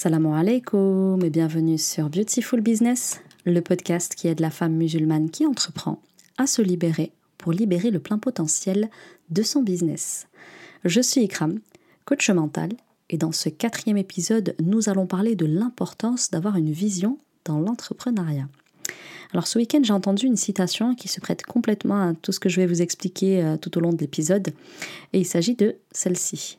Salam alaikum et bienvenue sur Beautiful Business, le podcast qui aide la femme musulmane qui entreprend à se libérer pour libérer le plein potentiel de son business. Je suis Ikram, coach mental, et dans ce quatrième épisode, nous allons parler de l'importance d'avoir une vision dans l'entrepreneuriat. Alors ce week-end, j'ai entendu une citation qui se prête complètement à tout ce que je vais vous expliquer euh, tout au long de l'épisode, et il s'agit de celle-ci.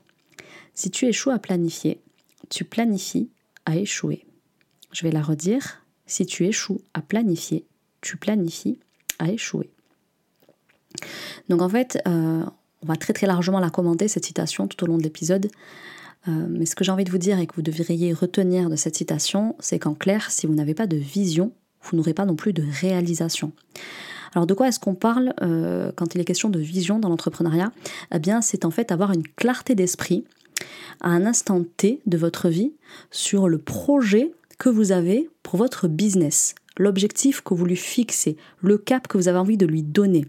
Si tu échoues à planifier, tu planifies à échouer. Je vais la redire. Si tu échoues à planifier, tu planifies à échouer. Donc en fait, euh, on va très très largement la commenter, cette citation, tout au long de l'épisode. Euh, mais ce que j'ai envie de vous dire et que vous devriez retenir de cette citation, c'est qu'en clair, si vous n'avez pas de vision, vous n'aurez pas non plus de réalisation. Alors de quoi est-ce qu'on parle euh, quand il est question de vision dans l'entrepreneuriat? Eh bien, c'est en fait avoir une clarté d'esprit à un instant T de votre vie sur le projet que vous avez pour votre business, l'objectif que vous lui fixez, le cap que vous avez envie de lui donner.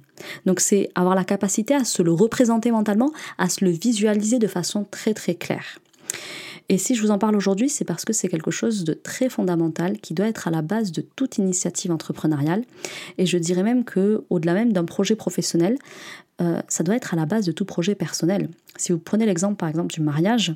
Donc c'est avoir la capacité à se le représenter mentalement, à se le visualiser de façon très très claire. Et si je vous en parle aujourd'hui, c'est parce que c'est quelque chose de très fondamental qui doit être à la base de toute initiative entrepreneuriale. Et je dirais même que, au-delà même d'un projet professionnel, euh, ça doit être à la base de tout projet personnel. Si vous prenez l'exemple par exemple du mariage,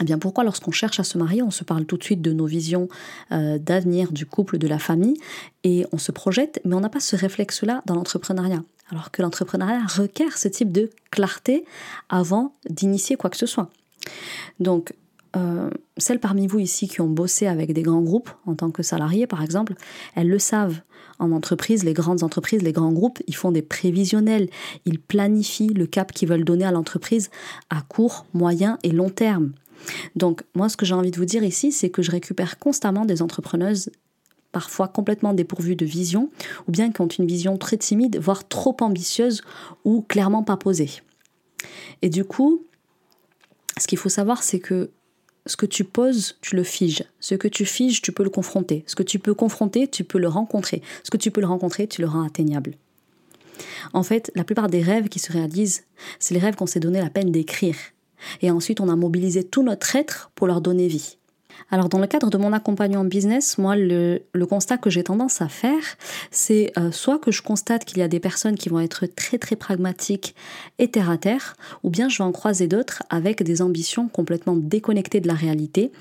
eh bien pourquoi lorsqu'on cherche à se marier, on se parle tout de suite de nos visions euh, d'avenir du couple, de la famille, et on se projette, mais on n'a pas ce réflexe-là dans l'entrepreneuriat. Alors que l'entrepreneuriat requiert ce type de clarté avant d'initier quoi que ce soit. Donc, euh, celles parmi vous ici qui ont bossé avec des grands groupes en tant que salariés, par exemple, elles le savent en entreprise, les grandes entreprises, les grands groupes, ils font des prévisionnels, ils planifient le cap qu'ils veulent donner à l'entreprise à court, moyen et long terme. Donc moi, ce que j'ai envie de vous dire ici, c'est que je récupère constamment des entrepreneuses parfois complètement dépourvues de vision, ou bien qui ont une vision très timide, voire trop ambitieuse, ou clairement pas posée. Et du coup, ce qu'il faut savoir, c'est que ce que tu poses, tu le figes. Ce que tu figes, tu peux le confronter. Ce que tu peux confronter, tu peux le rencontrer. Ce que tu peux le rencontrer, tu le rends atteignable. En fait, la plupart des rêves qui se réalisent, c'est les rêves qu'on s'est donné la peine d'écrire. Et ensuite, on a mobilisé tout notre être pour leur donner vie. Alors dans le cadre de mon accompagnement business, moi le, constat que j'ai tendance à faire, c'est euh, soit que je constate qu'il y a des personnes qui vont être très très pragmatiques et terre à terre, ou bien je vais en croiser d'autres avec des ambitions complètement déconnectées de la réalité.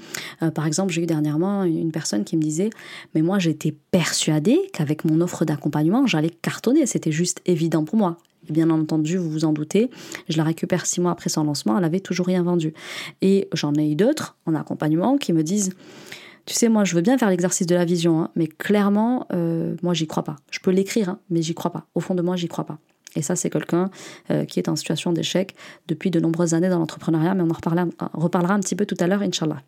Euh, par exemple, j'ai eu dernièrement une personne qui me disait, mais moi j'étais persuadée qu'avec mon offre d'accompagnement, j'allais cartonner, c'était juste évident pour moi. Et bien entendu, vous vous en doutez, je la récupère six mois après son lancement, elle avait toujours rien vendu. Et j'en ai eu d'autres en accompagnement qui me disent tu sais, moi, je veux bien faire l'exercice de la vision, hein, mais clairement, euh, moi, j'y crois pas. Je peux l'écrire, hein, mais j'y crois pas. Au fond de moi, j'y crois pas. Et ça, c'est quelqu'un euh, qui est en situation d'échec depuis de nombreuses années dans l'entrepreneuriat, mais on en reparlera un petit peu tout à l'heure, Inch'Allah.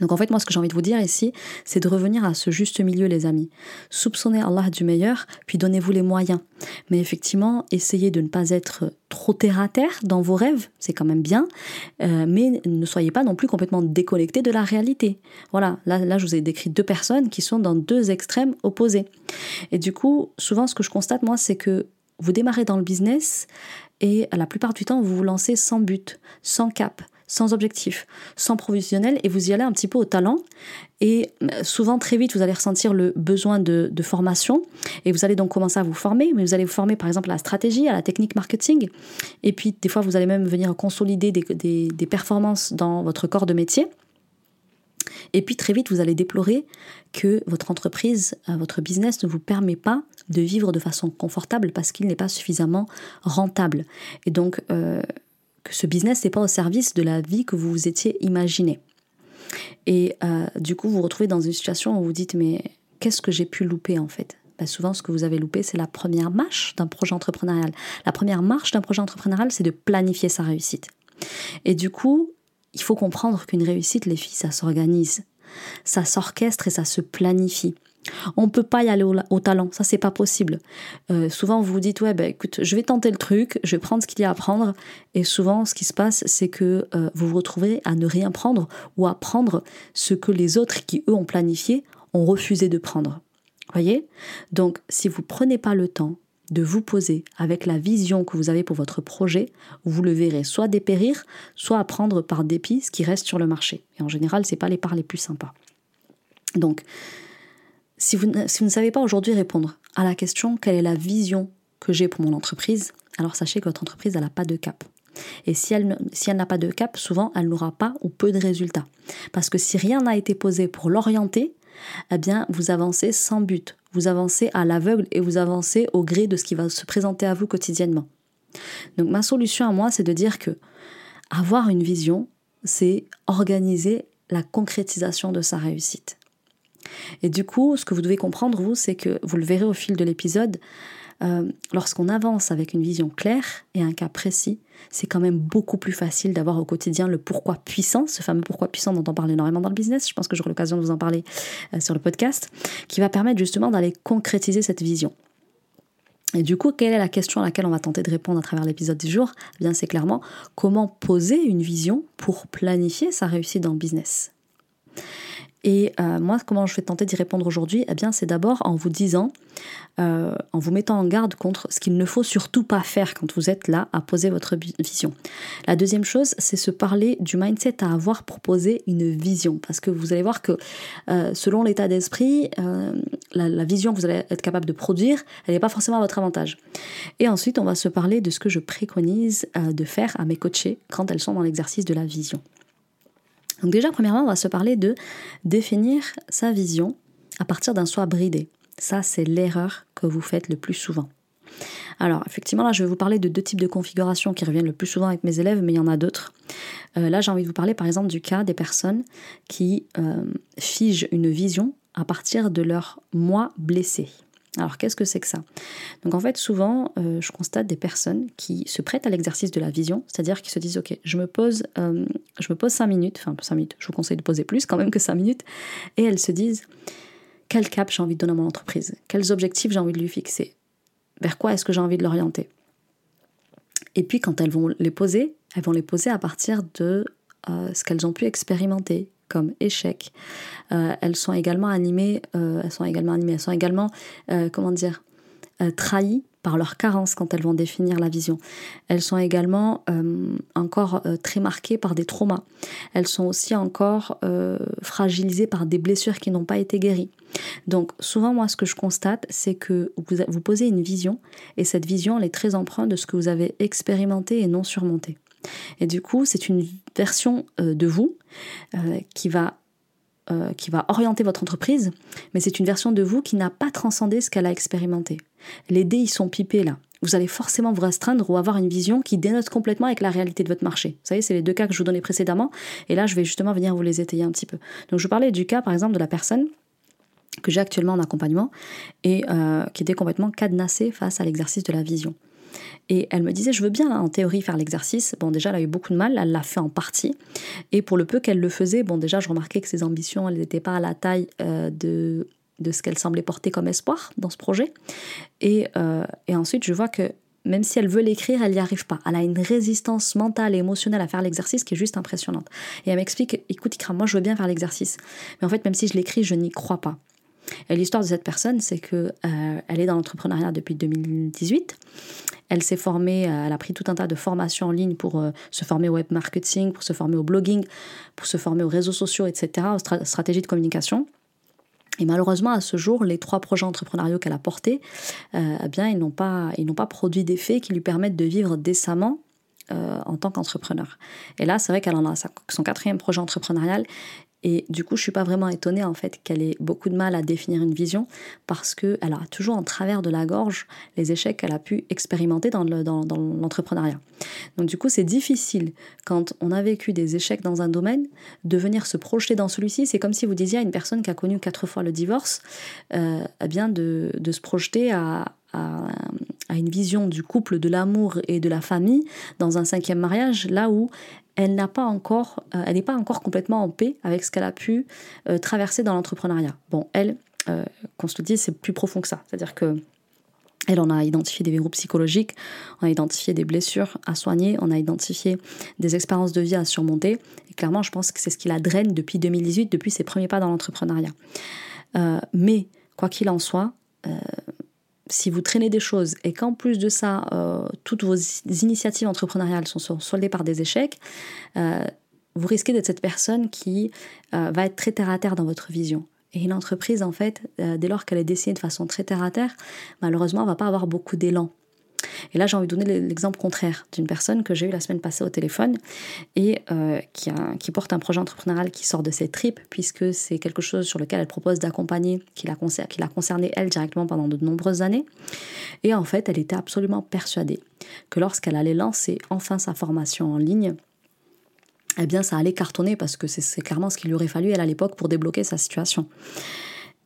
Donc en fait, moi, ce que j'ai envie de vous dire ici, c'est de revenir à ce juste milieu, les amis. Soupçonnez Allah du meilleur, puis donnez-vous les moyens. Mais effectivement, essayez de ne pas être trop terre à terre dans vos rêves, c'est quand même bien, euh, mais ne soyez pas non plus complètement déconnecté de la réalité. Voilà, là, là, je vous ai décrit deux personnes qui sont dans deux extrêmes opposés. Et du coup, souvent, ce que je constate, moi, c'est que vous démarrez dans le business et la plupart du temps, vous vous lancez sans but, sans cap sans objectif, sans provisionnel, et vous y allez un petit peu au talent. Et euh, souvent, très vite, vous allez ressentir le besoin de, formation, et vous allez donc commencer à vous former, mais vous allez vous former par exemple à la stratégie, à la technique marketing, et puis des fois, vous allez même venir consolider des, performances dans votre corps de métier. Et puis très vite, vous allez déplorer que votre entreprise, euh, votre business ne vous permet pas de vivre de façon confortable parce qu'il n'est pas suffisamment rentable. Et donc, euh, que ce business n'est pas au service de la vie que vous vous étiez imaginé. Et euh, du coup, vous vous retrouvez dans une situation où vous dites mais qu'est-ce que j'ai pu louper en fait? Bah, Souvent, ce que vous avez loupé, c'est la première marche d'un projet entrepreneurial. La première marche d'un projet entrepreneurial, c'est de planifier sa réussite. Et du coup, il faut comprendre qu'une réussite, les filles, ça s'organise, ça s'orchestre et ça se planifie. On ne peut pas y aller au, talent, ça c'est pas possible. Euh, souvent vous vous dites ouais ben écoute je vais tenter le truc, je vais prendre ce qu'il y a à prendre et souvent ce qui se passe c'est que euh, vous vous retrouvez à ne rien prendre ou à prendre ce que les autres qui eux ont planifié ont refusé de prendre. Voyez? Donc si vous prenez pas le temps de vous poser avec la vision que vous avez pour votre projet, vous le verrez soit dépérir, soit apprendre par dépit ce qui reste sur le marché. Et en général, ce n'est pas les parts les plus sympas. Donc, si vous, ne savez pas aujourd'hui répondre à la question quelle est la vision que j'ai pour mon entreprise, alors sachez que votre entreprise n'a pas de cap. Et si elle, si elle n'a pas de cap, souvent elle n'aura pas ou peu de résultats. Parce que si rien n'a été posé pour l'orienter, eh bien vous avancez sans but, vous avancez à l'aveugle et vous avancez au gré de ce qui va se présenter à vous quotidiennement. Donc ma solution à moi, c'est de dire que avoir une vision, c'est organiser la concrétisation de sa réussite. Et du coup, ce que vous devez comprendre, vous, c'est que, vous le verrez au fil de l'épisode, euh, lorsqu'on avance avec une vision claire et un cas précis, c'est quand même beaucoup plus facile d'avoir au quotidien le pourquoi puissant, ce fameux pourquoi puissant dont on parle énormément dans le business, je pense que j'aurai l'occasion de vous en parler euh, sur le podcast, qui va permettre justement d'aller concrétiser cette vision. Et du coup, quelle est la question à laquelle on va tenter de répondre à travers l'épisode du jour? Eh bien, c'est clairement comment poser une vision pour planifier sa réussite dans le business. Et euh, moi, comment je vais tenter d'y répondre aujourd'hui? Eh bien, c'est d'abord en vous disant, euh, en vous mettant en garde contre ce qu'il ne faut surtout pas faire quand vous êtes là à poser votre vision. La deuxième chose, c'est se parler du mindset à avoir pour une vision. Parce que vous allez voir que euh, selon l'état d'esprit, la, la, vision que vous allez être capable de produire, elle n'est pas forcément à votre avantage. Et ensuite, on va se parler de ce que je préconise de faire à mes coachés quand elles sont dans l'exercice de la vision. Donc déjà, premièrement, on va se parler de définir sa vision à partir d'un soi bridé. Ça, c'est l'erreur que vous faites le plus souvent. Alors, effectivement, là, je vais vous parler de deux types de configurations qui reviennent le plus souvent avec mes élèves, mais il y en a d'autres. Euh, là, j'ai envie de vous parler, par exemple, du cas des personnes qui euh, figent une vision à partir de leur moi blessé. Alors qu'est-ce que c'est que ça? Donc en fait souvent euh, je constate des personnes qui se prêtent à l'exercice de la vision, c'est-à-dire qui se disent ok je me pose euh, je me pose cinq minutes, enfin cinq minutes, je vous conseille de poser plus quand même que cinq minutes, et elles se disent quel cap j'ai envie de donner à mon entreprise, quels objectifs j'ai envie de lui fixer, vers quoi est-ce que j'ai envie de l'orienter? Et puis quand elles vont les poser, elles vont les poser à partir de euh, ce qu'elles ont pu expérimenter, comme échec. Euh, elles sont également animées, euh, elles sont également animées, elles sont également, euh, comment dire, trahies par leur carence quand elles vont définir la vision. Elles sont également encore très marquées par des traumas. Elles sont aussi encore fragilisées par des blessures qui n'ont pas été guéries. Donc souvent moi ce que je constate c'est que vous, vous posez une vision et cette vision elle est très empreinte de ce que vous avez expérimenté et non surmonté. Et du coup, c'est une version euh, de vous euh, qui va euh, qui va orienter votre entreprise, mais c'est une version de vous qui n'a pas transcendé ce qu'elle a expérimenté. Les dés, ils sont pipés là. Vous allez forcément vous restreindre ou avoir une vision qui dénote complètement avec la réalité de votre marché. Vous savez, c'est les deux cas que je vous donnais précédemment, et là, je vais justement venir vous les étayer un petit peu. Donc, je parlais du cas, par exemple, de la personne que j'ai actuellement en accompagnement et qui était complètement cadenassée face à l'exercice de la vision. Et elle me disait, je veux bien en théorie faire l'exercice. Bon, déjà, elle a eu beaucoup de mal, elle l'a fait en partie. Et pour le peu qu'elle le faisait, bon, déjà, je remarquais que ses ambitions, elles n'étaient pas à la taille euh, de, de ce qu'elle semblait porter comme espoir dans ce projet. Et, euh, et ensuite, je vois que même si elle veut l'écrire, elle n'y arrive pas. Elle a une résistance mentale et émotionnelle à faire l'exercice qui est juste impressionnante. Et elle m'explique, écoute Ikra, moi je veux bien faire l'exercice. Mais en fait, même si je l'écris, je n'y crois pas. Et l'histoire de cette personne, c'est que euh, elle est dans l'entrepreneuriat depuis 2018. Elle s'est formée, euh, elle a pris tout un tas de formations en ligne pour euh, se former au web marketing, pour se former au blogging, pour se former aux réseaux sociaux, etc., aux stratégies de communication. Et malheureusement, à ce jour, les trois projets entrepreneuriaux qu'elle a portés, eh bien, ils n'ont pas, pas produit d'effets qui lui permettent de vivre décemment en tant qu'entrepreneur. Et là, c'est vrai qu'elle en a son quatrième projet entrepreneurial et du coup, je suis pas vraiment étonnée en fait qu'elle ait beaucoup de mal à définir une vision parce qu'elle a toujours en travers de la gorge les échecs qu'elle a pu expérimenter dans, l'entrepreneuriat. Donc du coup, c'est difficile quand on a vécu des échecs dans un domaine de venir se projeter dans celui-ci. C'est comme si vous disiez à une personne qui a connu quatre fois le divorce, euh, eh bien de, se projeter à, à, une vision du couple, de l'amour et de la famille dans un cinquième mariage, là où elle n'a pas encore, euh, elle n'est pas encore complètement en paix avec ce qu'elle a pu euh, traverser dans l'entrepreneuriat. Bon, elle, euh, qu'on se le dise, c'est plus profond que ça. C'est-à-dire que elle, on a identifié des verrous psychologiques, on a identifié des blessures à soigner, on a identifié des expériences de vie à surmonter. Et clairement, je pense que c'est ce qui la draine depuis 2018, depuis ses premiers pas dans l'entrepreneuriat. mais, quoi qu'il en soit, si vous traînez des choses et qu'en plus de ça, euh, toutes vos initiatives entrepreneuriales sont soldées par des échecs, euh, vous risquez d'être cette personne qui euh, va être très terre à terre dans votre vision. Et une entreprise, en fait, dès lors qu'elle est dessinée de façon très terre à terre, malheureusement, elle va pas avoir beaucoup d'élan. Et là, j'ai envie de donner l'exemple contraire d'une personne que j'ai eue la semaine passée au téléphone et euh, qui, porte un projet entrepreneurial qui sort de ses tripes, puisque c'est quelque chose sur lequel elle propose d'accompagner, qui l'a concerné elle directement pendant de nombreuses années. Et en fait, elle était absolument persuadée que lorsqu'elle allait lancer enfin sa formation en ligne, eh bien, ça allait cartonner parce que c'est clairement ce qu'il lui aurait fallu, elle, à l'époque, pour débloquer sa situation.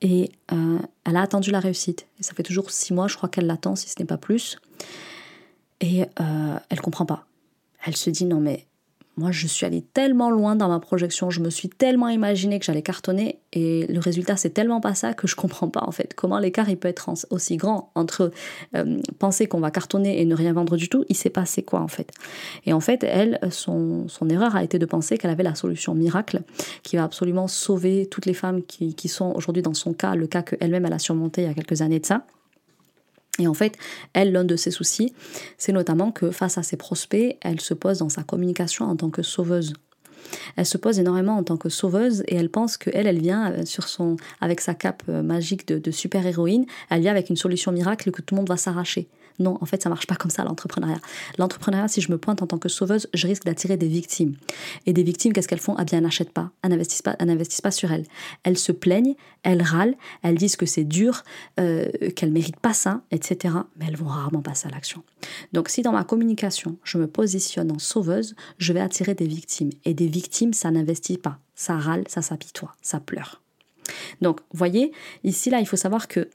Et euh, elle a attendu la réussite. Et ça fait toujours six mois, je crois qu'elle l'attend, si ce n'est pas plus. Et euh, elle comprend pas. Elle se dit non mais moi je suis allée tellement loin dans ma projection, je me suis tellement imaginé que j'allais cartonner et le résultat c'est tellement pas ça que je comprends pas en fait comment l'écart il peut être aussi grand entre euh, penser qu'on va cartonner et ne rien vendre du tout, il s'est passé quoi en fait. Et en fait elle son, son erreur a été de penser qu'elle avait la solution miracle qui va absolument sauver toutes les femmes qui, qui sont aujourd'hui dans son cas, le cas qu'elle-même elle a surmonté il y a quelques années de ça. Et en fait, elle, l'un de ses soucis, c'est notamment que face à ses prospects, elle se pose dans sa communication en tant que sauveuse. Elle se pose énormément en tant que sauveuse et elle pense qu'elle, elle vient euh, avec sa cape euh, magique de, de super-héroïne, elle vient avec une solution miracle que tout le monde va s'arracher. Non, en fait, ça marche pas comme ça l'entrepreneuriat. L'entrepreneuriat, si je me pointe en tant que sauveuse, je risque d'attirer des victimes. Et des victimes, qu'est-ce qu'elles font? Ah bien, elles n'achètent pas, elles n'investissent pas, elles n'investissent pas sur elles. Elles se plaignent, elles râlent, elles disent que c'est dur, euh, qu'elles méritent pas ça, etc. Mais elles vont rarement passer à l'action. Donc, si dans ma communication, je me positionne en sauveuse, je vais attirer des victimes. Et des victimes, ça n'investit pas, ça râle, ça s'apitoie, ça pleure. Donc, voyez, ici, là, il faut savoir que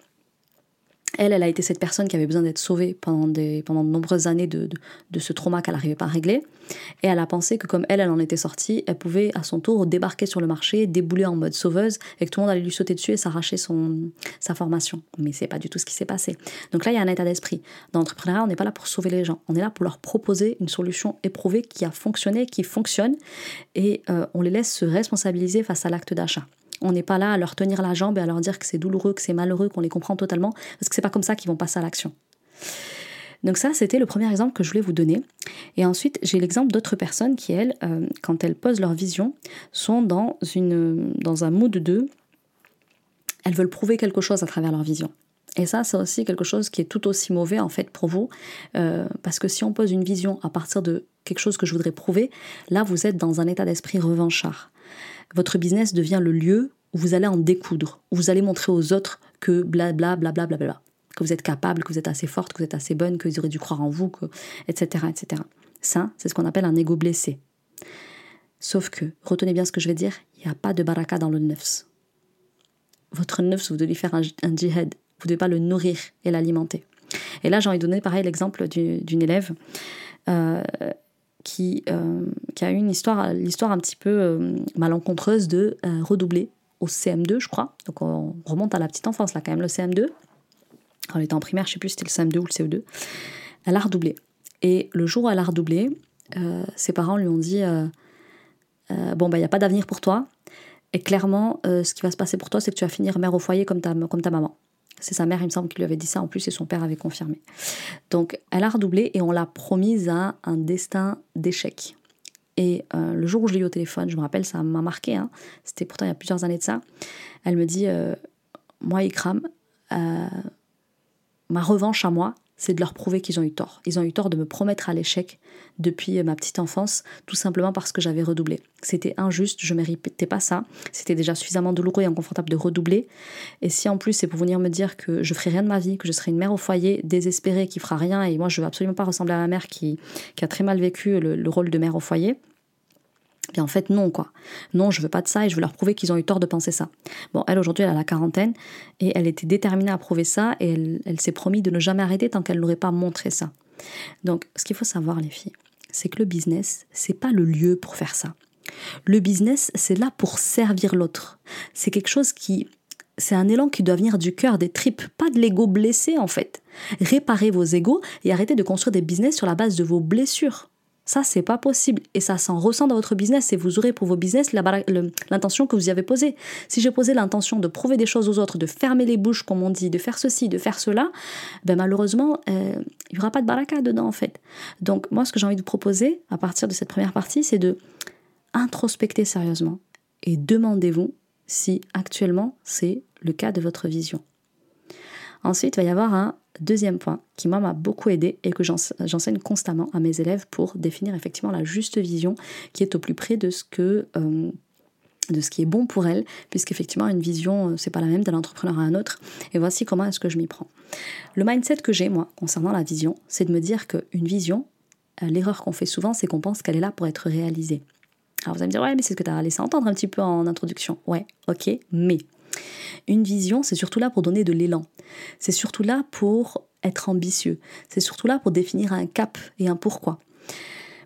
elle, elle a été cette personne qui avait besoin d'être sauvée pendant, des, pendant de nombreuses années de, de, ce trauma qu'elle n'arrivait pas à régler. Et elle a pensé que comme elle, elle en était sortie, elle pouvait à son tour débarquer sur le marché, débouler en mode sauveuse, et que tout le monde allait lui sauter dessus et s'arracher sa formation. Mais c'est pas du tout ce qui s'est passé. Donc là, il y a un état d'esprit. Dans l'entrepreneuriat, on n'est pas là pour sauver les gens. On est là pour leur proposer une solution éprouvée qui a fonctionné, qui fonctionne, et euh, on les laisse se responsabiliser face à l'acte d'achat. On n'est pas là à leur tenir la jambe et à leur dire que c'est douloureux, que c'est malheureux, qu'on les comprend totalement, parce que c'est pas comme ça qu'ils vont passer à l'action. Donc ça, c'était le premier exemple que je voulais vous donner. Et ensuite, j'ai l'exemple d'autres personnes qui, elles, euh, quand elles posent leur vision, sont dans, une, dans un mood de... Elles veulent prouver quelque chose à travers leur vision. Et ça, c'est aussi quelque chose qui est tout aussi mauvais en fait pour vous, euh, parce que si on pose une vision à partir de quelque chose que je voudrais prouver, là, vous êtes dans un état d'esprit revanchard votre business devient le lieu où vous allez en découdre, où vous allez montrer aux autres que blablabla, bla, bla, bla, que vous êtes capable, que vous êtes assez forte, que vous êtes assez bonne, qu'ils auraient dû croire en vous, etc., etc. Ça, c'est ce qu'on appelle un ego blessé. Sauf que, retenez bien ce que je vais dire, il n'y a pas de baraka dans le neufs. Votre neufs, vous devez faire un, djihad. Vous ne devez pas le nourrir et l'alimenter. Et là, j'ai envie de donner pareil l'exemple d'une élève euh, qui, euh, qui a eu une histoire, l'histoire un petit peu euh, malencontreuse de euh, redoubler au CM2, je crois. Donc on remonte à la petite enfance, là, quand même, le CM2. Quand elle était en primaire, je sais plus si c'était le CM2 ou le CE2. Elle a redoublé. Et le jour où elle a redoublé, ses parents lui ont dit Bon, bah, il n'y a pas d'avenir pour toi. Et clairement, ce qui va se passer pour toi, c'est que tu vas finir mère au foyer comme ta, comme ta maman. C'est sa mère, il me semble, qui lui avait dit ça en plus, et son père avait confirmé. Donc, elle a redoublé et on l'a promise à un destin d'échec. Et euh, le jour où je l'ai eu au téléphone, je me rappelle, ça m'a marqué, hein. c'était pourtant il y a plusieurs années de ça, elle me dit, euh, moi, Ikram, euh, ma revanche à moi, c'est de leur prouver qu'ils ont eu tort. Ils ont eu tort de me promettre à l'échec depuis ma petite enfance, tout simplement parce que j'avais redoublé. C'était injuste, je ne méritais pas ça. C'était déjà suffisamment douloureux et inconfortable de redoubler. Et si en plus c'est pour venir me dire que je ferai rien de ma vie, que je serai une mère au foyer, désespérée, qui fera rien, et moi je veux absolument pas ressembler à ma mère qui, a très mal vécu le rôle de mère au foyer, Bien en fait non quoi. Non, je veux pas de ça et je veux leur prouver qu'ils ont eu tort de penser ça. Bon, elle aujourd'hui elle a la quarantaine et elle était déterminée à prouver ça et elle, s'est promis de ne jamais arrêter tant qu'elle n'aurait pas montré ça. Donc ce qu'il faut savoir les filles, c'est que le business, c'est pas le lieu pour faire ça. Le business, c'est là pour servir l'autre. C'est quelque chose qui c'est un élan qui doit venir du cœur, des tripes, pas de l'ego blessé en fait. Réparez vos égos et arrêtez de construire des business sur la base de vos blessures. Ça, c'est pas possible. Et ça s'en ressent dans votre business et vous aurez pour vos business l'intention que vous y avez posée. Si j'ai posé l'intention de prouver des choses aux autres, de fermer les bouches, comme on dit, de faire ceci, de faire cela, ben malheureusement, euh, il n'y aura pas de baraka dedans, en fait. Donc, moi, ce que j'ai envie de proposer à partir de cette première partie, c'est de introspecter sérieusement et demandez-vous si actuellement c'est le cas de votre vision. Ensuite, il va y avoir un deuxième point qui moi m'a beaucoup aidé et que j'enseigne constamment à mes élèves pour définir effectivement la juste vision qui est au plus près de ce euh, qui est bon pour elle, puisqu'effectivement une vision euh, c'est pas la même d'un entrepreneur à un autre. Et voici comment est-ce que je m'y prends. Le mindset que j'ai moi concernant la vision, c'est de me dire qu'une vision, euh, l'erreur qu'on fait souvent, c'est qu'on pense qu'elle est là pour être réalisée. Alors vous allez me dire ouais mais c'est ce que tu as laissé entendre un petit peu en introduction. Ouais, ok, mais une vision, c'est surtout là pour donner de l'élan. C'est surtout là pour être ambitieux. C'est surtout là pour définir un cap et un pourquoi.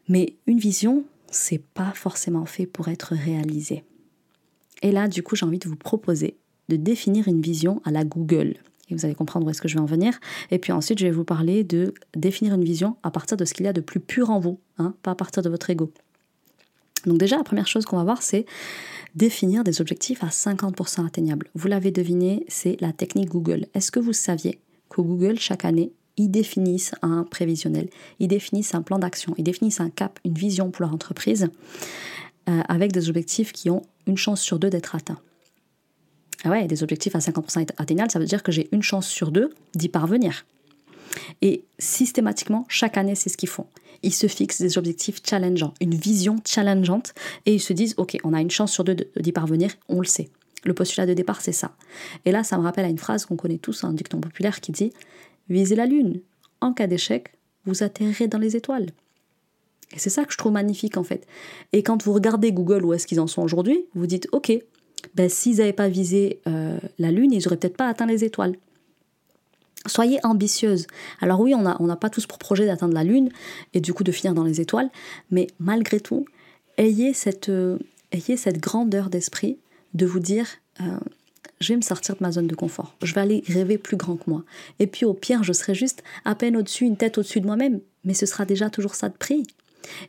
Mais une vision, c'est pas forcément fait pour être réalisé. Et là, du coup, j'ai envie de vous proposer de définir une vision à la Google. Et vous allez comprendre où est-ce que je vais en venir. Et puis ensuite, je vais vous parler de définir une vision à partir de ce qu'il y a de plus pur en vous, hein, pas à partir de votre ego. Donc déjà, la première chose qu'on va voir, c'est définir des objectifs à 50% atteignables. Vous l'avez deviné, c'est la technique Google. Est-ce que vous saviez que Google, chaque année, ils définissent un prévisionnel, ils définissent un plan d'action, ils définissent un cap, une vision pour leur entreprise, euh, avec des objectifs qui ont une chance sur deux d'être atteints. Ah ouais, des objectifs à 50% atteignables, ça veut dire que j'ai une chance sur deux d'y parvenir. Et systématiquement, chaque année, c'est ce qu'ils font. Ils se fixent des objectifs challengeants, une vision challengeante, et ils se disent, OK, on a une chance sur deux d'y parvenir, on le sait. Le postulat de départ, c'est ça. Et là, ça me rappelle à une phrase qu'on connaît tous, un dicton populaire qui dit, visez la Lune. En cas d'échec, vous atterrirez dans les étoiles. Et c'est ça que je trouve magnifique en fait. Et quand vous regardez Google où est-ce qu'ils en sont aujourd'hui, vous dites ok, ben, s'ils n'avaient pas visé euh, la Lune, ils n'auraient peut-être pas atteint les étoiles. Soyez ambitieuse. Alors oui, on n'a pas tous pour projet d'atteindre la Lune et du coup de finir dans les étoiles, mais malgré tout, ayez cette, euh, grandeur d'esprit de vous dire, euh, je vais me sortir de ma zone de confort, je vais aller rêver plus grand que moi. Et puis au pire, je serai juste à peine au-dessus, une tête au-dessus de moi-même, mais ce sera déjà toujours ça de prix.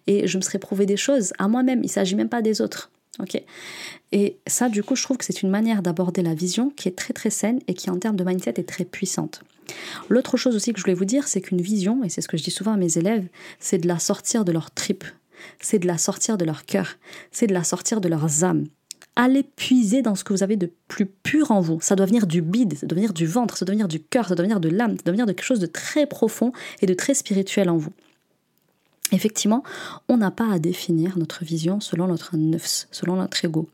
Et je me serai prouvé des choses à moi-même, il ne s'agit même pas des autres. ok? Et ça, du coup, je trouve que c'est une manière d'aborder la vision qui est très très saine et qui en termes de mindset est très puissante. L'autre chose aussi que je voulais vous dire, c'est qu'une vision, et c'est ce que je dis souvent à mes élèves, c'est de la sortir de leur trip, c'est de la sortir de leur cœur, c'est de la sortir de leurs âmes. Allez puiser dans ce que vous avez de plus pur en vous. Ça doit venir du bide, ça doit venir du ventre, ça doit venir du cœur, ça doit venir de l'âme, ça doit venir de quelque chose de très profond et de très spirituel en vous. Effectivement, on n'a pas à définir notre vision selon notre neufs, selon notre ego.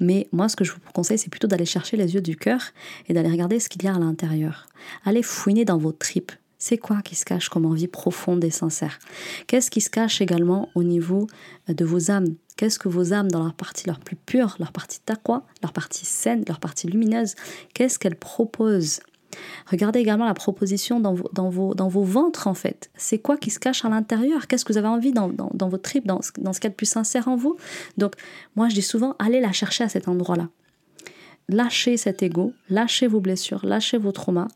Mais moi, ce que je vous conseille, c'est plutôt d'aller chercher les yeux du cœur et d'aller regarder ce qu'il y a à l'intérieur. Allez fouiner dans vos tripes. C'est quoi qui se cache comme envie profonde et sincère? Qu'est-ce qui se cache également au niveau de vos âmes? Qu'est-ce que vos âmes, dans leur partie leur plus pure, leur partie taqwa, leur partie saine, leur partie lumineuse, qu'est-ce qu'elles proposent Regardez également la proposition dans vos, dans vos, dans vos ventres, en fait. C'est quoi qui se cache à l'intérieur? Qu'est-ce que vous avez envie dans, dans, dans votre trip, dans, dans ce qu'il y a de plus sincère en vous? Donc, moi, je dis souvent, allez la chercher à cet endroit-là. Lâchez cet ego, lâchez vos blessures, lâchez vos traumas,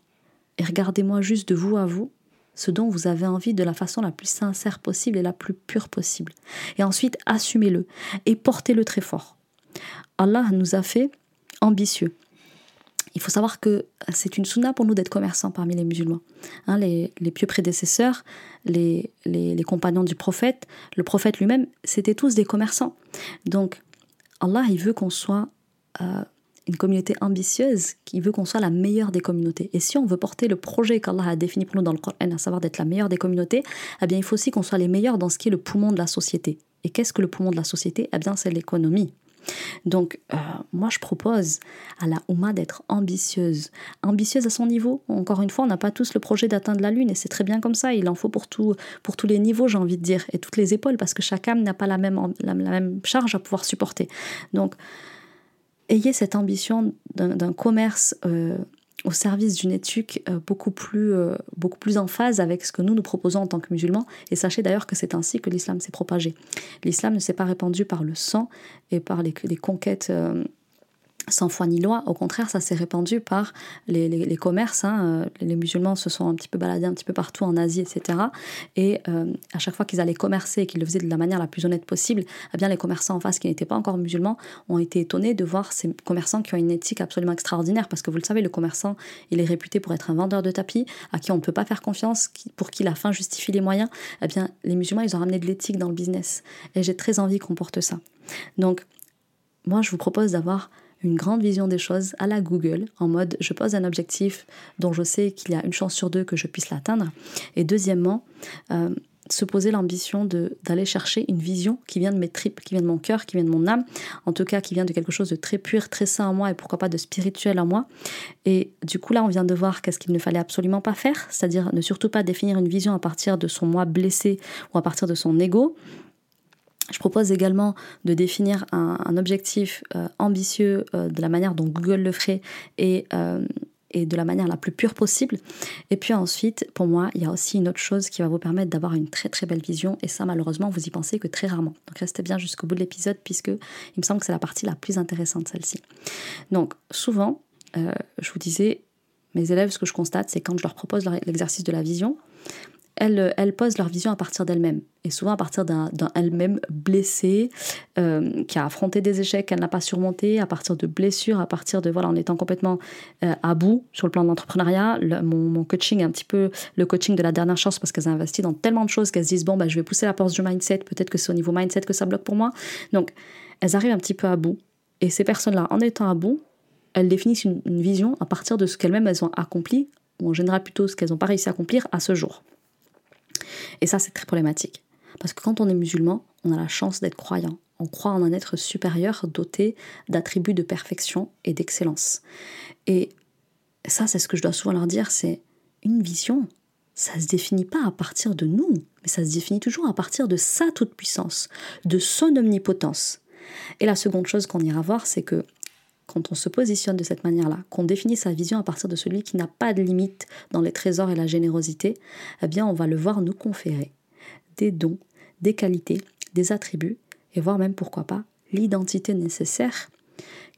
et regardez-moi juste de vous à vous ce dont vous avez envie de la façon la plus sincère possible et la plus pure possible. Et ensuite, assumez-le et portez-le très fort. Allah nous a fait ambitieux. Il faut savoir que c'est une sunna pour nous d'être commerçants parmi les musulmans. Hein, les, pieux prédécesseurs, les, les, compagnons du prophète, le prophète lui-même, c'était tous des commerçants. Donc, Allah, il veut qu'on soit euh, une communauté ambitieuse, qui veut qu'on soit la meilleure des communautés. Et si on veut porter le projet qu'Allah a défini pour nous dans le Coran, à savoir d'être la meilleure des communautés, eh bien, il faut aussi qu'on soit les meilleurs dans ce qui est le poumon de la société. Et qu'est-ce que le poumon de la société? Eh bien, c'est l'économie. Donc, euh, moi, je propose à la Ouma d'être ambitieuse. Ambitieuse à son niveau. Encore une fois, on n'a pas tous le projet d'atteindre la Lune et c'est très bien comme ça. Il en faut pour, pour tous les niveaux, j'ai envie de dire, et toutes les épaules, parce que chaque âme n'a pas la même, la, même charge à pouvoir supporter. Donc, ayez cette ambition d'un commerce. Euh, au service d'une éthique euh, euh, beaucoup plus en phase avec ce que nous nous proposons en tant que musulmans. Et sachez d'ailleurs que c'est ainsi que l'islam s'est propagé. L'islam ne s'est pas répandu par le sang et par les, conquêtes. Sans foi ni loi. Au contraire, ça s'est répandu par les, commerces. Hein. Euh, les musulmans se sont un petit peu baladés un petit peu partout en Asie, etc. Et euh, à chaque fois qu'ils allaient commercer et qu'ils le faisaient de la manière la plus honnête possible, eh bien les commerçants en face qui n'étaient pas encore musulmans ont été étonnés de voir ces commerçants qui ont une éthique absolument extraordinaire. Parce que vous le savez, le commerçant, il est réputé pour être un vendeur de tapis à qui on ne peut pas faire confiance, pour qui la fin justifie les moyens. Eh bien, les musulmans, ils ont ramené de l'éthique dans le business. Et j'ai très envie qu'on porte ça. Donc, moi, je vous propose d'avoir une grande vision des choses à la Google, en mode je pose un objectif dont je sais qu'il y a une chance sur deux que je puisse l'atteindre. Et deuxièmement, euh, se poser l'ambition d'aller chercher une vision qui vient de mes tripes, qui vient de mon cœur, qui vient de mon âme, en tout cas qui vient de quelque chose de très pur, très sain en moi et pourquoi pas de spirituel en moi. Et du coup là, on vient de voir qu'est-ce qu'il ne fallait absolument pas faire, c'est-à-dire ne surtout pas définir une vision à partir de son moi blessé ou à partir de son ego, je propose également de définir un, objectif euh, ambitieux euh, de la manière dont Google le ferait et, euh, et, de la manière la plus pure possible. Et puis ensuite, pour moi, il y a aussi une autre chose qui va vous permettre d'avoir une très très belle vision. Et ça, malheureusement, vous y pensez que très rarement. Donc restez bien jusqu'au bout de l'épisode puisque il me semble que c'est la partie la plus intéressante, celle-ci. Donc souvent, je vous disais, mes élèves, ce que je constate, c'est quand je leur propose l'exercice de la vision, elles, posent leur vision à partir d'elles-mêmes. Et souvent à partir d'un elle-même blessé, euh, qui a affronté des échecs qu'elle n'a pas surmontés, à partir de blessures, à partir de, voilà, en étant complètement euh, à bout sur le plan de l'entrepreneuriat. Mon, coaching est un petit peu le coaching de la dernière chance parce qu'elles investissent dans tellement de choses qu'elles se disent, bon, bah, je vais pousser la porte du mindset, peut-être que c'est au niveau mindset que ça bloque pour moi. Donc, elles arrivent un petit peu à bout. Et ces personnes-là, en étant à bout, elles définissent une, une vision à partir de ce qu'elles-mêmes elles ont accompli, ou en général plutôt ce qu'elles n'ont pas réussi à accomplir à ce jour. Et ça, c'est très problématique. Parce que quand on est musulman, on a la chance d'être croyant. On croit en un être supérieur doté d'attributs de perfection et d'excellence. Et ça, c'est ce que je dois souvent leur dire, c'est une vision. Ça se définit pas à partir de nous, mais ça se définit toujours à partir de sa toute-puissance, de son omnipotence. Et la seconde chose qu'on ira voir, c'est que quand on se positionne de cette manière-là, qu'on définit sa vision à partir de celui qui n'a pas de limite dans les trésors et la générosité, eh bien on va le voir nous conférer des dons, des qualités, des attributs, et voire même pourquoi pas l'identité nécessaire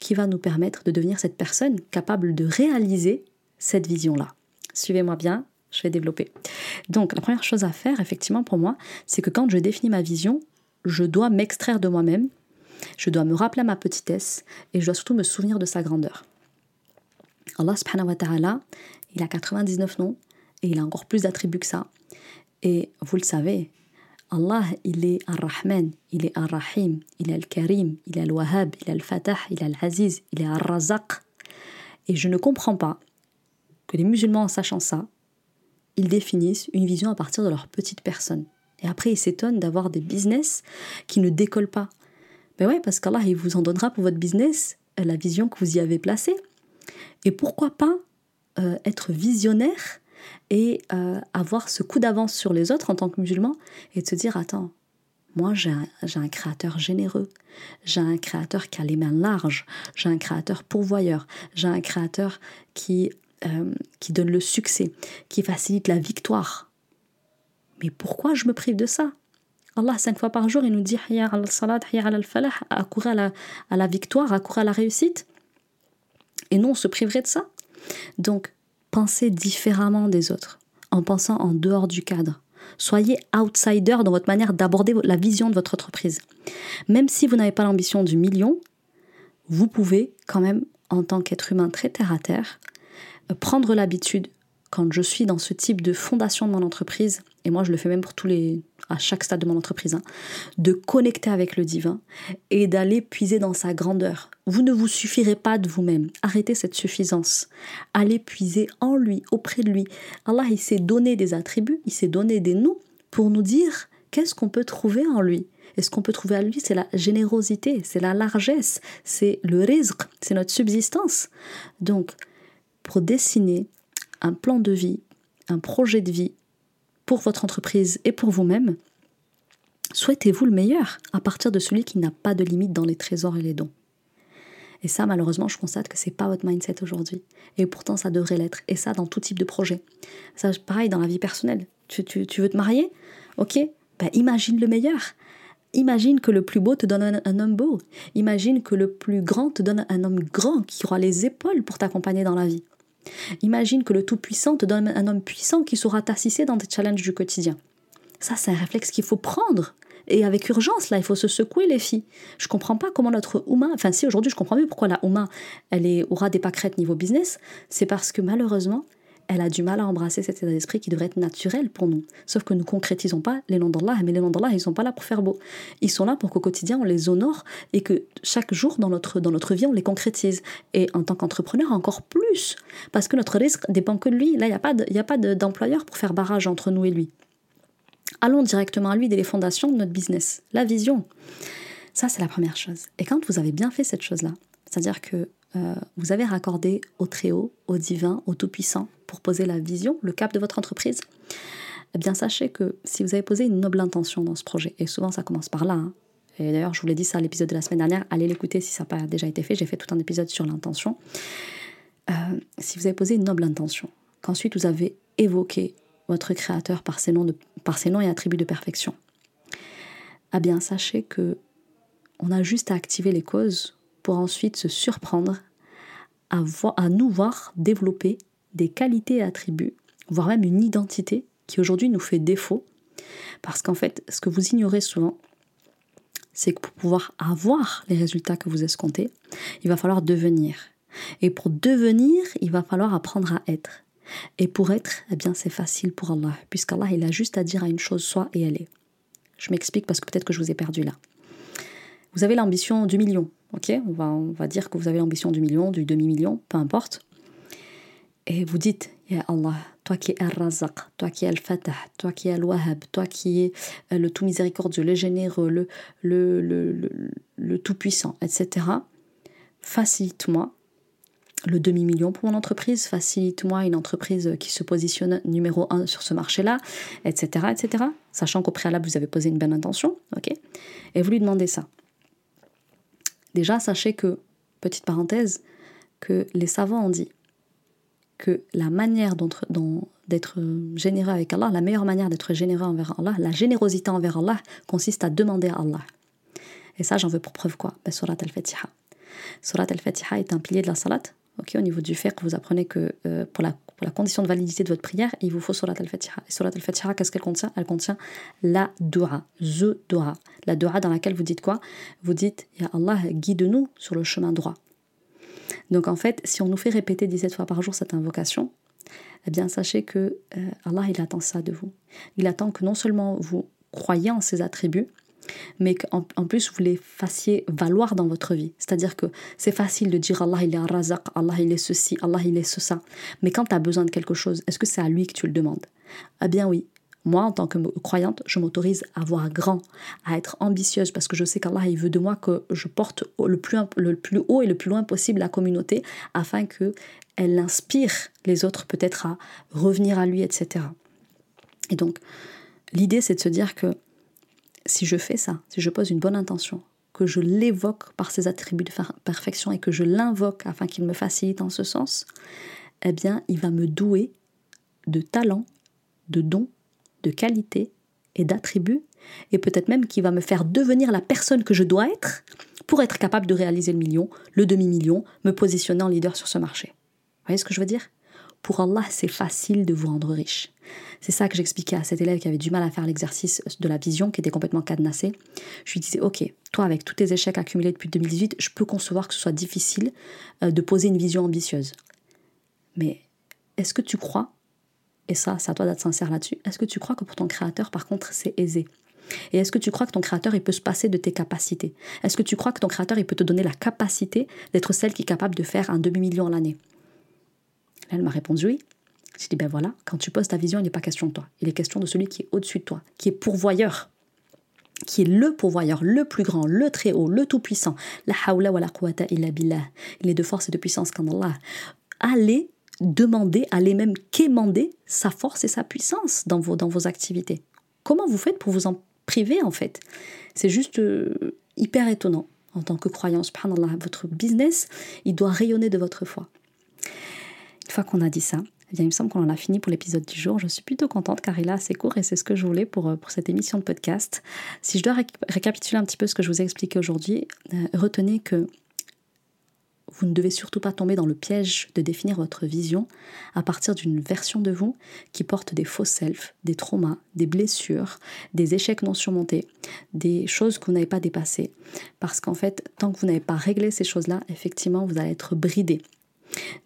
qui va nous permettre de devenir cette personne capable de réaliser cette vision-là. Suivez-moi bien, je vais développer. Donc la première chose à faire, effectivement, pour moi, c'est que quand je définis ma vision, je dois m'extraire de moi-même je dois me rappeler ma petitesse et je dois surtout me souvenir de sa grandeur. Allah subhanahu wa ta'ala, il a 99 noms et il a encore plus d'attributs que ça. Et vous le savez, Allah, il est Ar-Rahman, il est Ar-Rahim, il est Al-Karim, il est Al-Wahhab, il est Al-Fatah, il est Al-Aziz, il est Ar-Razaq. Et je ne comprends pas que les musulmans, en sachant ça, ils définissent une vision à partir de leur petite personne. Et après, ils s'étonnent d'avoir des business qui ne décollent pas, ben ouais, parce qu'Allah, il vous en donnera pour votre business euh, la vision que vous y avez placée. Et pourquoi pas euh, être visionnaire et euh, avoir ce coup d'avance sur les autres en tant que musulman et de se dire, attends, moi j'ai un, un, créateur généreux, j'ai un créateur qui a les mains larges, j'ai un créateur pourvoyeur, j'ai un créateur qui, qui donne le succès, qui facilite la victoire. Mais pourquoi je me prive de ça? Allah, cinq fois par jour, il nous dit al-salat, al-falah, accourir à la, à la victoire, accourir à la réussite. Et nous, on se priverait de ça. Donc, pensez différemment des autres, en pensant en dehors du cadre. Soyez outsider dans votre manière d'aborder la vision de votre entreprise. Même si vous n'avez pas l'ambition du million, vous pouvez quand même, en tant qu'être humain très terre à terre, prendre l'habitude quand je suis dans ce type de fondation de mon entreprise, et moi je le fais même pour tous les, à chaque stade de mon entreprise, hein, de connecter avec le divin et d'aller puiser dans sa grandeur. Vous ne vous suffirez pas de vous-même. Arrêtez cette suffisance. Allez puiser en lui, auprès de lui. Allah, il s'est donné des attributs, il s'est donné des noms pour nous dire qu'est-ce qu'on peut trouver en lui. Et ce qu'on peut trouver en lui, c'est la générosité, c'est la largesse, c'est le rizq, c'est notre subsistance. Donc, pour dessiner un plan de vie, un projet de vie pour votre entreprise et pour vous-même, souhaitez-vous le meilleur à partir de celui qui n'a pas de limite dans les trésors et les dons? Et ça, malheureusement, je constate que c'est pas votre mindset aujourd'hui. Et pourtant, ça devrait l'être. Et ça, dans tout type de projet. Ça, pareil, dans la vie personnelle. Tu, veux te marier? Ok bah, Imagine le meilleur. Imagine que le plus beau te donne un, homme beau. Imagine que le plus grand te donne un homme grand qui aura les épaules pour t'accompagner dans la vie. Imagine que le Tout-Puissant te donne un homme puissant qui saura t'assister dans tes challenges du quotidien. Ça, c'est un réflexe qu'il faut prendre. Et avec urgence, là, il faut se secouer, les filles. Je comprends pas comment notre Ouma, enfin si aujourd'hui je comprends mieux pourquoi la Ouma, elle aura des pâquerettes niveau business, c'est parce que malheureusement, elle a du mal à embrasser cet état d'esprit qui devrait être naturel pour nous. Sauf que nous concrétisons pas les noms d'Allah, mais les noms d'Allah, ils sont pas là pour faire beau. Ils sont là pour qu'au quotidien, on les honore et que chaque jour dans notre, dans notre vie, on les concrétise. Et en tant qu'entrepreneur, encore plus. Parce que notre risque dépend que de lui. Là, il n'y a pas d'employeur pour faire barrage entre nous et lui. Allons directement à lui dès les fondations de notre business, la vision. Ça, c'est la première chose. Et quand vous avez bien fait cette chose-là, c'est-à-dire que euh, vous avez raccordé au Très-Haut, au Divin, au Tout-Puissant pour poser la vision, le cap de votre entreprise, eh bien sachez que si vous avez posé une noble intention dans ce projet, et souvent ça commence par là, hein, et d'ailleurs je vous l'ai dit ça à l'épisode de la semaine dernière, allez l'écouter si ça n'a pas déjà été fait, j'ai fait tout un épisode sur l'intention. Euh, si vous avez posé une noble intention, qu'ensuite vous avez évoqué votre créateur par ses noms, par ses noms et attributs de perfection, eh bien sachez que on a juste à activer les causes pour ensuite se surprendre à, nous voir développer des qualités et attributs, voire même une identité qui aujourd'hui nous fait défaut. Parce qu'en fait, ce que vous ignorez souvent, c'est que pour pouvoir avoir les résultats que vous escomptez, il va falloir devenir. Et pour devenir, il va falloir apprendre à être. Et pour être, eh bien, c'est facile pour Allah, puisqu'Allah, il a juste à dire à une chose soit et elle est. Je m'explique parce que peut-être que je vous ai perdu là. Vous avez l'ambition du million, ok? On va, dire que vous avez l'ambition du million, du demi-million, peu importe. Et vous dites, Ya Allah, toi qui es Al-Razaq, toi qui es Al-Fatah, toi qui es Al-Wahhab, toi qui es euh, le tout miséricordieux, le généreux, le tout puissant, etc. Facilite-moi le demi-million pour mon entreprise, facilite-moi une entreprise qui se positionne numéro un sur ce marché-là, etc., etc. Sachant qu'au préalable, vous avez posé une bonne intention, ok? Et vous lui demandez ça. Déjà, sachez que, petite parenthèse, que les savants ont dit que la manière d'être généreux avec Allah, la meilleure manière d'être généreux envers Allah, la générosité envers Allah consiste à demander à Allah. Et ça, j'en veux pour preuve quoi? Ben, Surat al-Fatiha. Surat al-Fatiha est un pilier de la salat. au niveau du que vous apprenez que euh, pour, la, la condition de validité de votre prière, il vous faut Surat al-Fatiha. Et Surat al-Fatiha, qu'est-ce qu'elle contient? Elle contient la dua, the dua. La dua dans laquelle vous dites quoi? Vous dites, Ya Allah, guide-nous sur le chemin droit. Donc en fait, si on nous fait répéter 17 fois par jour cette invocation, eh bien sachez que euh, Allah il attend ça de vous. Il attend que non seulement vous croyez en ses attributs, mais qu'en plus vous les fassiez valoir dans votre vie. C'est-à-dire que c'est facile de dire Allah il est razaq, Allah il est ceci, Allah il est ce ça. Mais quand tu as besoin de quelque chose, est-ce que c'est à lui que tu le demandes? Eh bien oui, moi, en tant que croyante, je m'autorise à voir grand, à être ambitieuse, parce que je sais qu'Allah, il veut de moi que je porte le plus, le plus haut et le plus loin possible la communauté, afin que elle inspire les autres peut-être à revenir à lui, etc. Et donc, l'idée, c'est de se dire que si je fais ça, si je pose une bonne intention, que je l'évoque par ses attributs de perfection et que je l'invoque afin qu'il me facilite en ce sens, eh bien, il va me douer de talents, de dons de qualité et d'attributs, et peut-être même qui va me faire devenir la personne que je dois être pour être capable de réaliser le million, le demi-million, me positionner en leader sur ce marché. Vous voyez ce que je veux dire? Pour Allah, c'est facile de vous rendre riche. C'est ça que j'expliquais à cet élève qui avait du mal à faire l'exercice de la vision, qui était complètement cadenassé. Je lui disais, ok, toi avec tous tes échecs accumulés depuis 2018, je peux concevoir que ce soit difficile euh, de poser une vision ambitieuse. Mais est-ce que tu crois et ça, c'est à toi d'être sincère là-dessus, est-ce que tu crois que pour ton créateur, par contre, c'est aisé? Et est-ce que tu crois que ton créateur, il peut se passer de tes capacités? Est-ce que tu crois que ton créateur, il peut te donner la capacité d'être celle qui est capable de faire un demi-million l'année? Elle m'a répondu oui. J'ai dit, ben voilà, quand tu poses ta vision, il n'est pas question de toi. Il est question de celui qui est au-dessus de toi, qui est pourvoyeur, qui est le pourvoyeur, le plus grand, le très haut, le tout-puissant. La hawla wa la quwata illa billah. Il est de force et de puissance qu'en Allah. Allez demander, allez même quémander sa force et sa puissance dans vos, dans vos activités. Comment vous faites pour vous en priver en fait? C'est juste euh, hyper étonnant en tant que croyance. Subhanallah, votre business, il doit rayonner de votre foi. Fois qu'on a dit ça, eh bien, il me semble qu'on en a fini pour l'épisode du jour. Je suis plutôt contente car il est assez court et c'est ce que je voulais pour, pour cette émission de podcast. Si je dois récapituler un petit peu ce que je vous ai expliqué aujourd'hui, retenez que vous ne devez surtout pas tomber dans le piège de définir votre vision à partir d'une version de vous qui porte des faux self, des traumas, des blessures, des échecs non surmontés, des choses que vous n'avez pas dépassées. Parce qu'en fait, tant que vous n'avez pas réglé ces choses-là, effectivement, vous allez être bridé.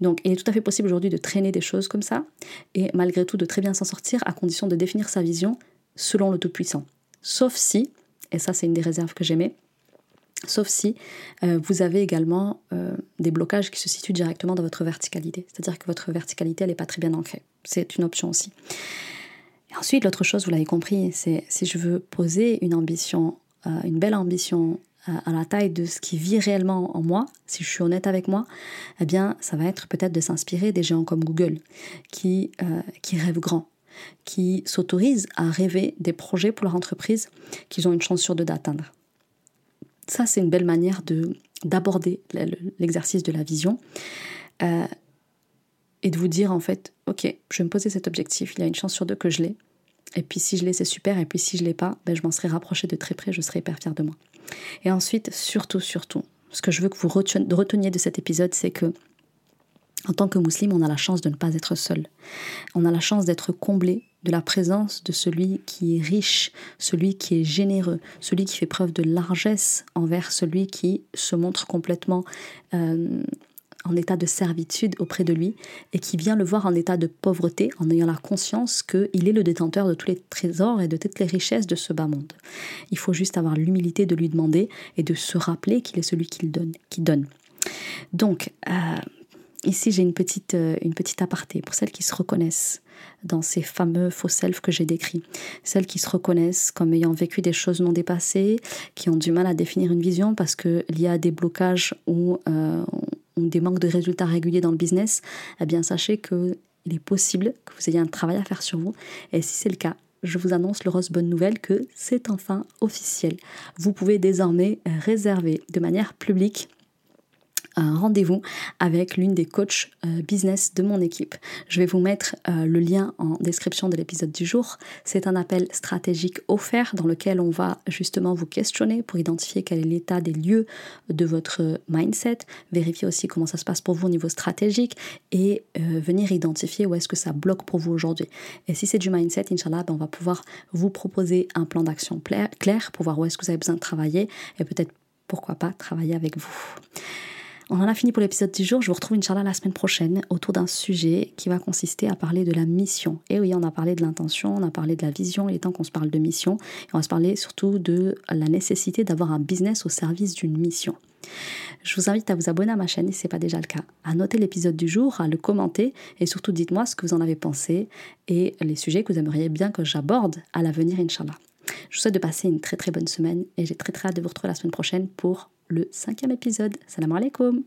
Donc, il est tout à fait possible aujourd'hui de traîner des choses comme ça et malgré tout de très bien s'en sortir à condition de définir sa vision selon le Tout-Puissant. Sauf si, et ça c'est une des réserves que j'aimais, Sauf si euh, vous avez également euh, des blocages qui se situent directement dans votre verticalité. C'est-à-dire que votre verticalité, elle n'est pas très bien ancrée. C'est une option aussi. Ensuite, l'autre chose, vous l'avez compris, c'est si je veux poser une ambition, euh, une belle ambition à la taille de ce qui vit réellement en moi, si je suis honnête avec moi, eh bien, ça va être peut-être de s'inspirer des gens comme Google, qui, qui rêvent grand, qui s'autorisent à rêver des projets pour leur entreprise qu'ils ont une chance sur deux d'atteindre. Ça, c'est une belle manière de d'aborder l'exercice de la vision euh, et de vous dire en fait, ok, je vais me poser cet objectif, il y a une chance sur deux que je l'ai. Et puis si je l'ai, c'est super. Et puis si je l'ai pas, ben, je m'en serai rapproché de très près, je serai hyper fière de moi. Et ensuite, surtout, surtout, ce que je veux que vous reteniez de cet épisode, c'est que en tant que musulman, on a la chance de ne pas être seul. On a la chance d'être comblé de la présence de celui qui est riche, celui qui est généreux, celui qui fait preuve de largesse envers celui qui se montre complètement euh, en état de servitude auprès de lui et qui vient le voir en état de pauvreté en ayant la conscience qu'il est le détenteur de tous les trésors et de toutes les richesses de ce bas monde. Il faut juste avoir l'humilité de lui demander et de se rappeler qu'il est celui qui donne. Donc, euh, Ici, j'ai une petite, euh, une petite aparté pour celles qui se reconnaissent dans ces fameux faux self que j'ai décrits. Celles qui se reconnaissent comme ayant vécu des choses non dépassées, qui ont du mal à définir une vision parce qu'il y a des blocages ou, euh, des manques de résultats réguliers dans le business, eh bien sachez qu'il est possible que vous ayez un travail à faire sur vous. Et si c'est le cas, je vous annonce l'heureuse bonne nouvelle que c'est enfin officiel. Vous pouvez désormais réserver de manière publique un rendez-vous avec l'une des coachs euh, business de mon équipe. Je vais vous mettre euh, le lien en description de l'épisode du jour. C'est un appel stratégique offert dans lequel on va justement vous questionner pour identifier quel est l'état des lieux de votre mindset, vérifier aussi comment ça se passe pour vous au niveau stratégique et euh, venir identifier où est-ce que ça bloque pour vous aujourd'hui. Et si c'est du mindset, Inch'Allah, ben on va pouvoir vous proposer un plan d'action clair pour voir où est-ce que vous avez besoin de travailler et peut-être pourquoi pas travailler avec vous. On en a fini pour l'épisode du jour. Je vous retrouve, Inch'Allah, la semaine prochaine autour d'un sujet qui va consister à parler de la mission. Et oui, on a parlé de l'intention, on a parlé de la vision, il est temps qu'on se parle de mission. Et on va se parler surtout de la nécessité d'avoir un business au service d'une mission. Je vous invite à vous abonner à ma chaîne si ce n'est pas déjà le cas, à noter l'épisode du jour, à le commenter et surtout dites-moi ce que vous en avez pensé et les sujets que vous aimeriez bien que j'aborde à l'avenir, Inch'Allah. Je vous souhaite de passer une très très bonne semaine et j'ai très très hâte de vous retrouver la semaine prochaine pour le cinquième épisode. Salam alaikum